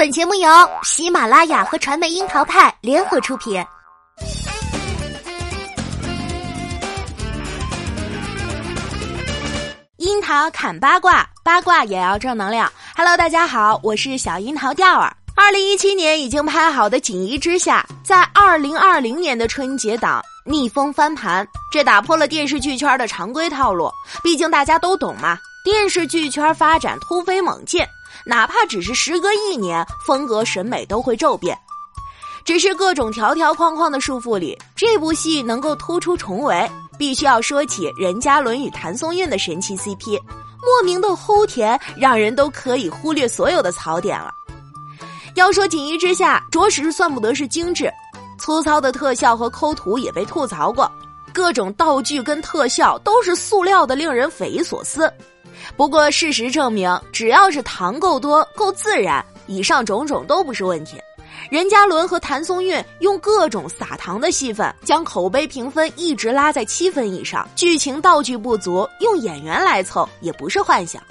本节目由喜马拉雅和传媒樱桃派联合出品。樱桃砍八卦，八卦也要正能量。Hello，大家好，我是小樱桃调儿。二零一七年已经拍好的《锦衣之下》，在二零二零年的春节档逆风翻盘，这打破了电视剧圈的常规套路。毕竟大家都懂嘛，电视剧圈发展突飞猛进，哪怕只是时隔一年，风格审美都会骤变。只是各种条条框框的束缚里，这部戏能够突出重围，必须要说起任嘉伦与谭松韵的神奇 CP，莫名的齁甜，让人都可以忽略所有的槽点了。要说《锦衣之下》，着实算不得是精致，粗糙的特效和抠图也被吐槽过，各种道具跟特效都是塑料的，令人匪夷所思。不过事实证明，只要是糖够多、够自然，以上种种都不是问题。任嘉伦和谭松韵用各种撒糖的戏份，将口碑评分一直拉在七分以上。剧情道具不足，用演员来凑也不是幻想。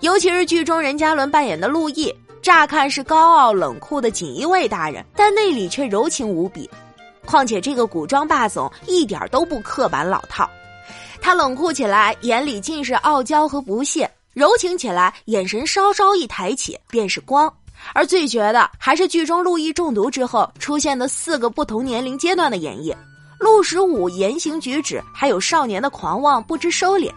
尤其是剧中任嘉伦扮演的陆毅，乍看是高傲冷酷的锦衣卫大人，但内里却柔情无比。况且这个古装霸总一点都不刻板老套，他冷酷起来眼里尽是傲娇和不屑，柔情起来眼神稍稍一抬起便是光。而最绝的还是剧中陆毅中毒之后出现的四个不同年龄阶段的演绎。陆十五言行举止还有少年的狂妄不知收敛，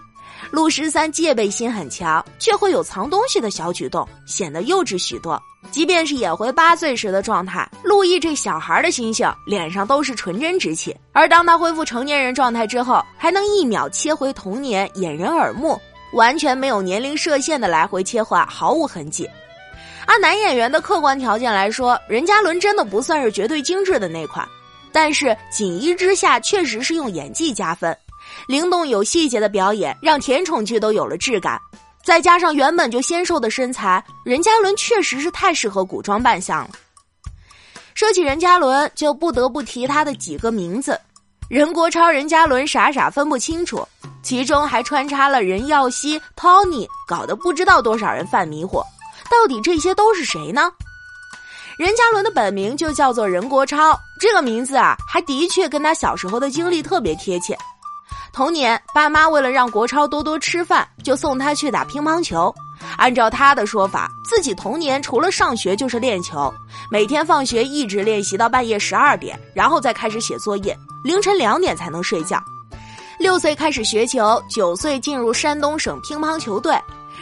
陆十三戒备心很强，却会有藏东西的小举动，显得幼稚许多。即便是演回八岁时的状态，陆毅这小孩的心性，脸上都是纯真之气。而当他恢复成年人状态之后，还能一秒切回童年，掩人耳目，完全没有年龄设限的来回切换，毫无痕迹。按男演员的客观条件来说，任嘉伦真的不算是绝对精致的那款，但是《锦衣之下》确实是用演技加分，灵动有细节的表演让甜宠剧都有了质感，再加上原本就纤瘦的身材，任嘉伦确实是太适合古装扮相了。说起任嘉伦，就不得不提他的几个名字：任国超、任嘉伦傻傻分不清楚，其中还穿插了任耀西、Tony，搞得不知道多少人犯迷糊。到底这些都是谁呢？任嘉伦的本名就叫做任国超，这个名字啊，还的确跟他小时候的经历特别贴切。童年，爸妈为了让国超多多吃饭，就送他去打乒乓球。按照他的说法，自己童年除了上学就是练球，每天放学一直练习到半夜十二点，然后再开始写作业，凌晨两点才能睡觉。六岁开始学球，九岁进入山东省乒乓球队。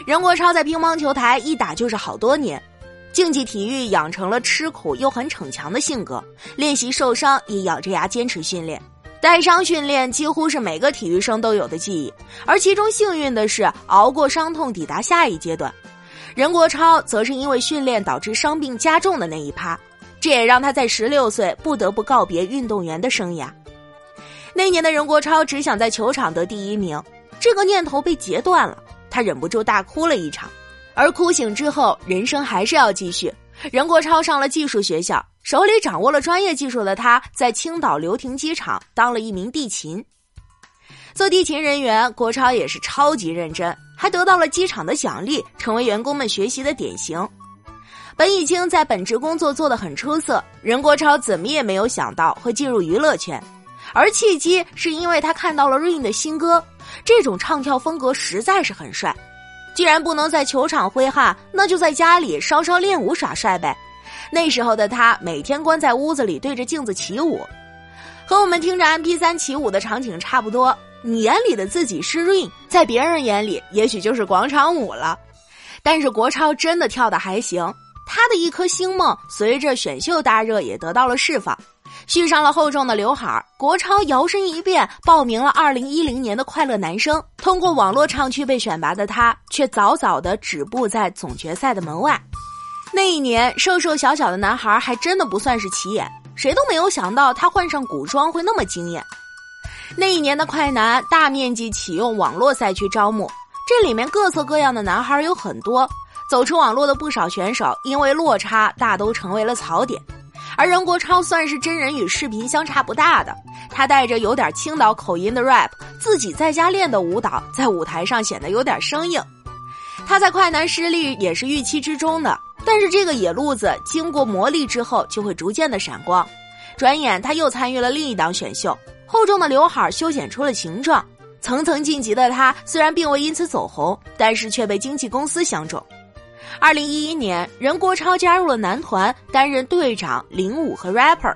任国超在乒乓球台一打就是好多年，竞技体育养成了吃苦又很逞强的性格，练习受伤也咬着牙坚持训练。带伤训练几乎是每个体育生都有的记忆，而其中幸运的是熬过伤痛，抵达下一阶段。任国超则是因为训练导致伤病加重的那一趴，这也让他在十六岁不得不告别运动员的生涯。那年的任国超只想在球场得第一名，这个念头被截断了。他忍不住大哭了一场，而哭醒之后，人生还是要继续。任国超上了技术学校，手里掌握了专业技术的他，在青岛流亭机场当了一名地勤。做地勤人员，国超也是超级认真，还得到了机场的奖励，成为员工们学习的典型。本已经在本职工作做得很出色，任国超怎么也没有想到会进入娱乐圈，而契机是因为他看到了 Rain 的新歌。这种唱跳风格实在是很帅，既然不能在球场挥汗，那就在家里稍稍练舞耍帅呗。那时候的他每天关在屋子里对着镜子起舞，和我们听着 MP 三起舞的场景差不多。你眼里的自己是 Rain，在别人眼里也许就是广场舞了。但是国超真的跳的还行，他的一颗星梦随着选秀大热也得到了释放。续上了厚重的刘海国超摇身一变报名了2010年的快乐男声。通过网络唱区被选拔的他，却早早的止步在总决赛的门外。那一年，瘦瘦小小的男孩还真的不算是起眼，谁都没有想到他换上古装会那么惊艳。那一年的快男大面积启用网络赛区招募，这里面各色各样的男孩有很多，走出网络的不少选手因为落差大都成为了槽点。而任国超算是真人与视频相差不大的，他带着有点青岛口音的 rap，自己在家练的舞蹈，在舞台上显得有点生硬。他在快男失利也是预期之中的，但是这个野路子经过磨砺之后，就会逐渐的闪光。转眼他又参与了另一档选秀，厚重的刘海修剪出了形状。层层晋级的他，虽然并未因此走红，但是却被经纪公司相中。二零一一年，任国超加入了男团，担任队长、领舞和 rapper。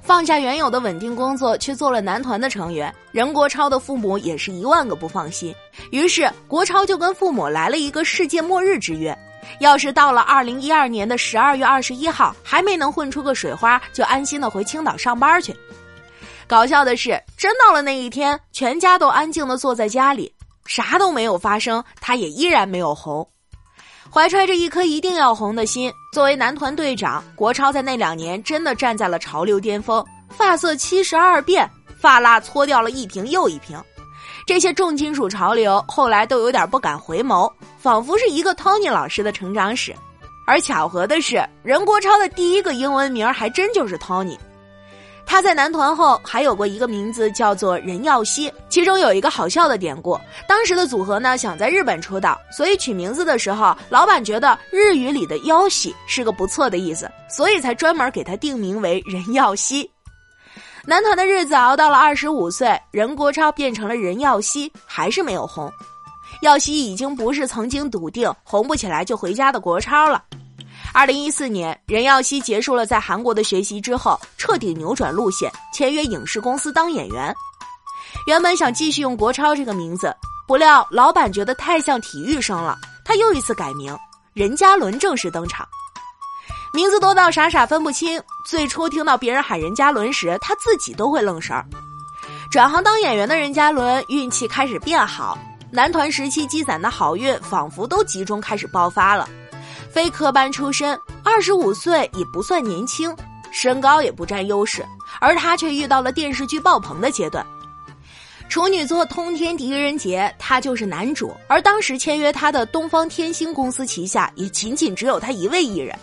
放下原有的稳定工作，去做了男团的成员。任国超的父母也是一万个不放心，于是国超就跟父母来了一个世界末日之约：要是到了二零一二年的十二月二十一号还没能混出个水花，就安心的回青岛上班去。搞笑的是，真到了那一天，全家都安静的坐在家里，啥都没有发生，他也依然没有红。怀揣着一颗一定要红的心，作为男团队长，国超在那两年真的站在了潮流巅峰，发色七十二变，发蜡搓掉了一瓶又一瓶。这些重金属潮流后来都有点不敢回眸，仿佛是一个 Tony 老师的成长史。而巧合的是，任国超的第一个英文名还真就是 Tony。他在男团后还有过一个名字叫做任耀西，其中有一个好笑的典故。当时的组合呢想在日本出道，所以取名字的时候，老板觉得日语里的“妖西”是个不错的意思，所以才专门给他定名为任耀西。男团的日子熬到了二十五岁，任国超变成了任耀西，还是没有红。耀西已经不是曾经笃定红不起来就回家的国超了。二零一四年，任耀西结束了在韩国的学习之后，彻底扭转路线，签约影视公司当演员。原本想继续用国超这个名字，不料老板觉得太像体育生了，他又一次改名，任嘉伦正式登场。名字多到傻傻分不清，最初听到别人喊任嘉伦时，他自己都会愣神儿。转行当演员的任嘉伦运气开始变好，男团时期积攒的好运仿佛都集中开始爆发了。非科班出身，二十五岁也不算年轻，身高也不占优势，而他却遇到了电视剧爆棚的阶段。处女座通天狄仁杰，他就是男主，而当时签约他的东方天星公司旗下也仅仅只有他一位艺人。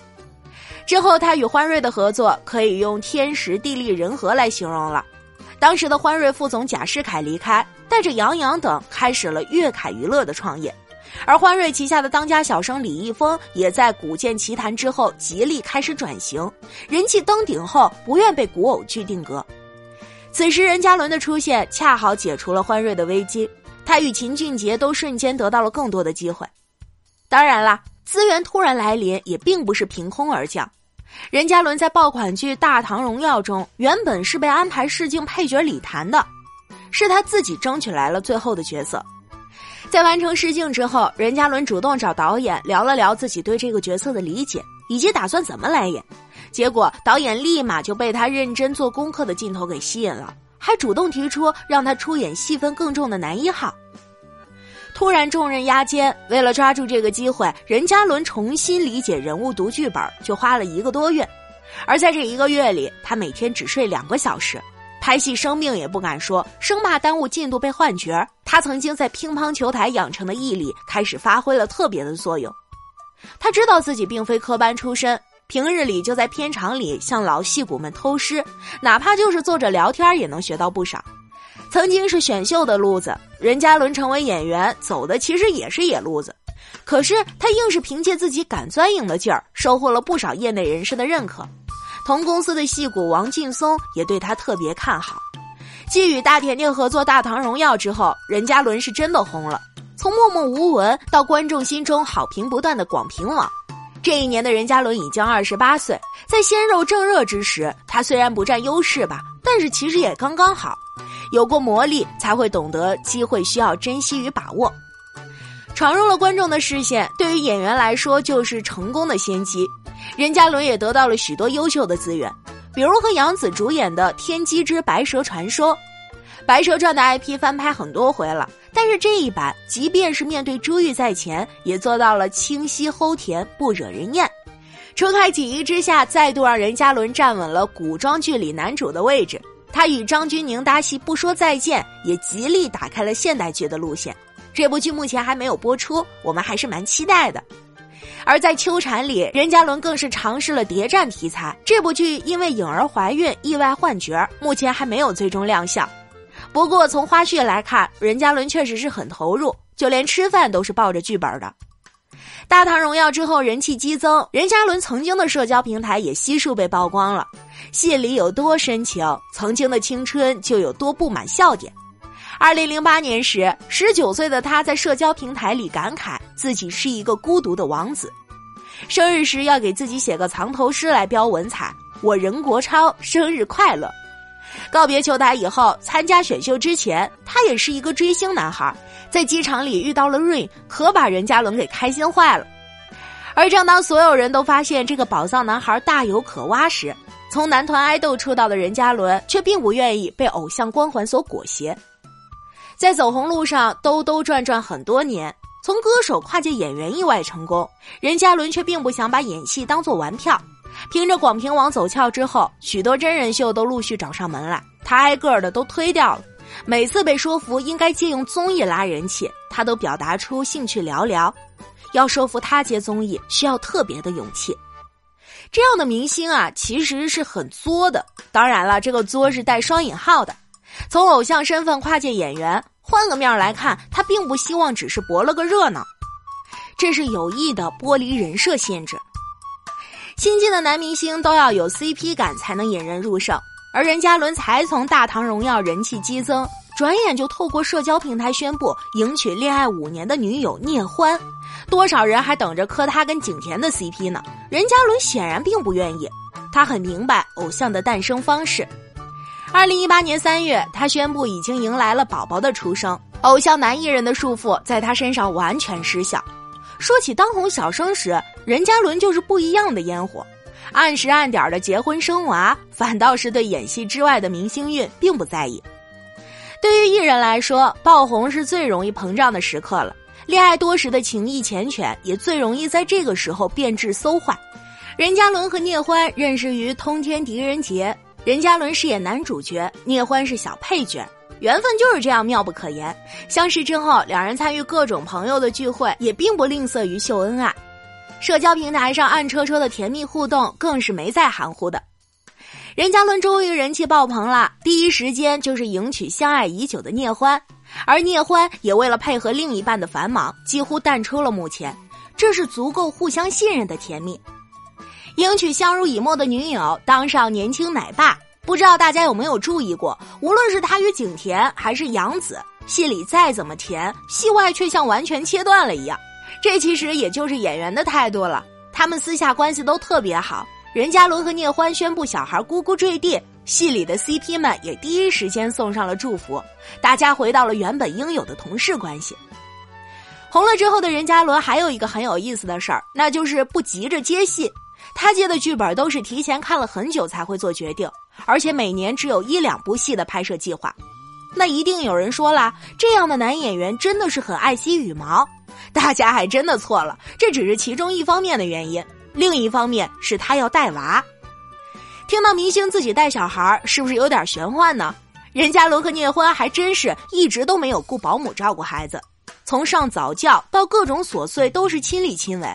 之后他与欢瑞的合作可以用天时地利人和来形容了。当时的欢瑞副总贾世凯离开，带着杨洋等开始了粤凯娱乐的创业。而欢瑞旗下的当家小生李易峰也在《古剑奇谭》之后极力开始转型，人气登顶后不愿被古偶剧定格。此时任嘉伦的出现恰好解除了欢瑞的危机，他与秦俊杰都瞬间得到了更多的机会。当然啦，资源突然来临也并不是凭空而降。任嘉伦在爆款剧《大唐荣耀》中原本是被安排试镜配角李谭的，是他自己争取来了最后的角色。在完成试镜之后，任嘉伦主动找导演聊了聊自己对这个角色的理解以及打算怎么来演，结果导演立马就被他认真做功课的镜头给吸引了，还主动提出让他出演戏份更重的男一号。突然重任压肩，为了抓住这个机会，任嘉伦重新理解人物、读剧本，就花了一个多月，而在这一个月里，他每天只睡两个小时。拍戏生病也不敢说，生怕耽误进度被换角。他曾经在乒乓球台养成的毅力开始发挥了特别的作用。他知道自己并非科班出身，平日里就在片场里向老戏骨们偷师，哪怕就是坐着聊天也能学到不少。曾经是选秀的路子，任嘉伦成为演员走的其实也是野路子，可是他硬是凭借自己敢钻营的劲儿，收获了不少业内人士的认可。同公司的戏骨王劲松也对他特别看好。继与大甜甜合作《大唐荣耀》之后，任嘉伦是真的红了，从默默无闻到观众心中好评不断的广平王。这一年的任嘉伦已经二十八岁，在鲜肉正热之时，他虽然不占优势吧，但是其实也刚刚好。有过磨砺，才会懂得机会需要珍惜与把握。闯入了观众的视线，对于演员来说就是成功的先机。任嘉伦也得到了许多优秀的资源，比如和杨紫主演的《天机之白蛇传说》，《白蛇传》的 IP 翻拍很多回了，但是这一版即便是面对珠玉在前，也做到了清晰齁甜，不惹人厌。除开锦衣之下，再度让任嘉伦站稳了古装剧里男主的位置。他与张钧甯搭戏不说再见，也极力打开了现代剧的路线。这部剧目前还没有播出，我们还是蛮期待的。而在《秋蝉》里，任嘉伦更是尝试了谍战题材。这部剧因为颖儿怀孕意外换角，目前还没有最终亮相。不过从花絮来看，任嘉伦确实是很投入，就连吃饭都是抱着剧本的。大唐荣耀之后人气激增，任嘉伦曾经的社交平台也悉数被曝光了。戏里有多深情，曾经的青春就有多布满笑点。二零零八年时，十九岁的他在社交平台里感慨自己是一个孤独的王子。生日时要给自己写个藏头诗来标文采：“我任国超生日快乐。”告别球台以后，参加选秀之前，他也是一个追星男孩，在机场里遇到了 Rain，可把任嘉伦给开心坏了。而正当所有人都发现这个宝藏男孩大有可挖时，从男团爱豆出道的任嘉伦却并不愿意被偶像光环所裹挟。在走红路上兜兜转转很多年，从歌手跨界演员意外成功，任嘉伦却并不想把演戏当做玩票。凭着广平王走俏之后，许多真人秀都陆续找上门来，他挨个的都推掉了。每次被说服应该借用综艺拉人气，他都表达出兴趣寥寥。要说服他接综艺，需要特别的勇气。这样的明星啊，其实是很作的。当然了，这个作是带双引号的。从偶像身份跨界演员，换个面来看，他并不希望只是博了个热闹，这是有意的剥离人设限制。新晋的男明星都要有 CP 感才能引人入胜，而任嘉伦才从《大唐荣耀》人气激增，转眼就透过社交平台宣布迎娶恋爱五年的女友聂欢，多少人还等着磕他跟景甜的 CP 呢？任嘉伦显然并不愿意，他很明白偶像的诞生方式。二零一八年三月，他宣布已经迎来了宝宝的出生，偶像男艺人的束缚在他身上完全失效。说起当红小生时，任嘉伦就是不一样的烟火，按时按点的结婚生娃，反倒是对演戏之外的明星运并不在意。对于艺人来说，爆红是最容易膨胀的时刻了，恋爱多时的情谊缱绻也最容易在这个时候变质馊坏。任嘉伦和聂欢认识于通天狄仁杰，任嘉伦饰演男主角，聂欢是小配角。缘分就是这样妙不可言。相识之后，两人参与各种朋友的聚会，也并不吝啬于秀恩爱。社交平台上暗戳戳的甜蜜互动，更是没再含糊的。任嘉伦终于人气爆棚了，第一时间就是迎娶相爱已久的聂欢，而聂欢也为了配合另一半的繁忙，几乎淡出了幕前。这是足够互相信任的甜蜜。迎娶相濡以沫的女友，当上年轻奶爸。不知道大家有没有注意过，无论是他与景甜还是杨紫，戏里再怎么甜，戏外却像完全切断了一样。这其实也就是演员的态度了。他们私下关系都特别好。任嘉伦和聂欢宣布小孩咕咕坠地，戏里的 CP 们也第一时间送上了祝福，大家回到了原本应有的同事关系。红了之后的任嘉伦还有一个很有意思的事儿，那就是不急着接戏。他接的剧本都是提前看了很久才会做决定。而且每年只有一两部戏的拍摄计划，那一定有人说了，这样的男演员真的是很爱惜羽毛。大家还真的错了，这只是其中一方面的原因，另一方面是他要带娃。听到明星自己带小孩，是不是有点玄幻呢？任嘉伦和聂欢还真是一直都没有雇保姆照顾孩子，从上早教到各种琐碎都是亲力亲为。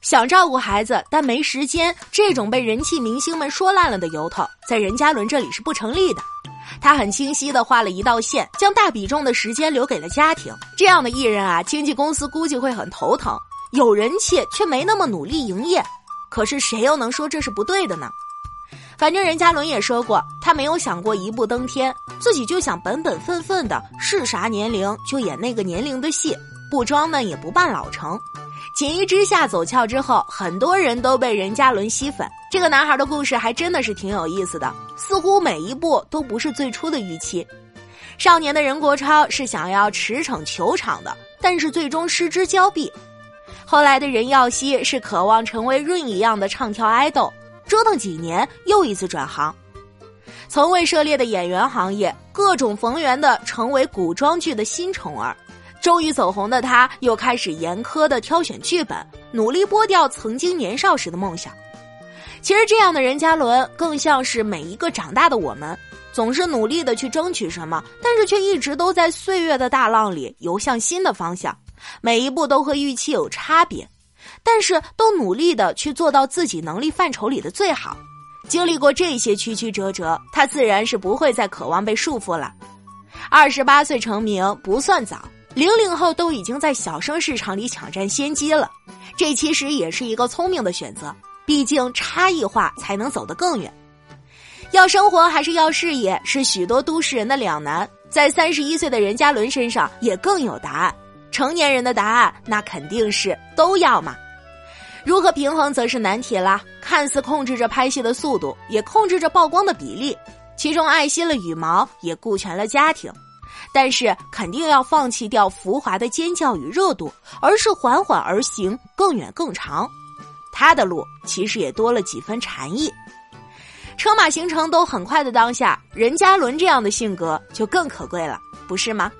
想照顾孩子，但没时间，这种被人气明星们说烂了的由头，在任嘉伦这里是不成立的。他很清晰的画了一道线，将大比重的时间留给了家庭。这样的艺人啊，经纪公司估计会很头疼。有人气却没那么努力营业，可是谁又能说这是不对的呢？反正任嘉伦也说过，他没有想过一步登天，自己就想本本分分的，是啥年龄就演那个年龄的戏，不装嫩也不扮老成。锦衣之下走俏之后，很多人都被任嘉伦吸粉。这个男孩的故事还真的是挺有意思的，似乎每一步都不是最初的预期。少年的任国超是想要驰骋球场的，但是最终失之交臂。后来的任耀西是渴望成为润一样的唱跳爱豆，折腾几年又一次转行。从未涉猎的演员行业，各种逢源的成为古装剧的新宠儿。终于走红的他，又开始严苛的挑选剧本，努力剥掉曾经年少时的梦想。其实，这样的任嘉伦更像是每一个长大的我们，总是努力的去争取什么，但是却一直都在岁月的大浪里游向新的方向，每一步都和预期有差别，但是都努力的去做到自己能力范畴里的最好。经历过这些曲曲折折，他自然是不会再渴望被束缚了。二十八岁成名不算早。零零后都已经在小生市场里抢占先机了，这其实也是一个聪明的选择。毕竟差异化才能走得更远。要生活还是要事业，是许多都市人的两难。在三十一岁的任嘉伦身上也更有答案。成年人的答案那肯定是都要嘛。如何平衡则是难题啦。看似控制着拍戏的速度，也控制着曝光的比例，其中爱惜了羽毛，也顾全了家庭。但是肯定要放弃掉浮华的尖叫与热度，而是缓缓而行，更远更长。他的路其实也多了几分禅意。车马行程都很快的当下，任嘉伦这样的性格就更可贵了，不是吗？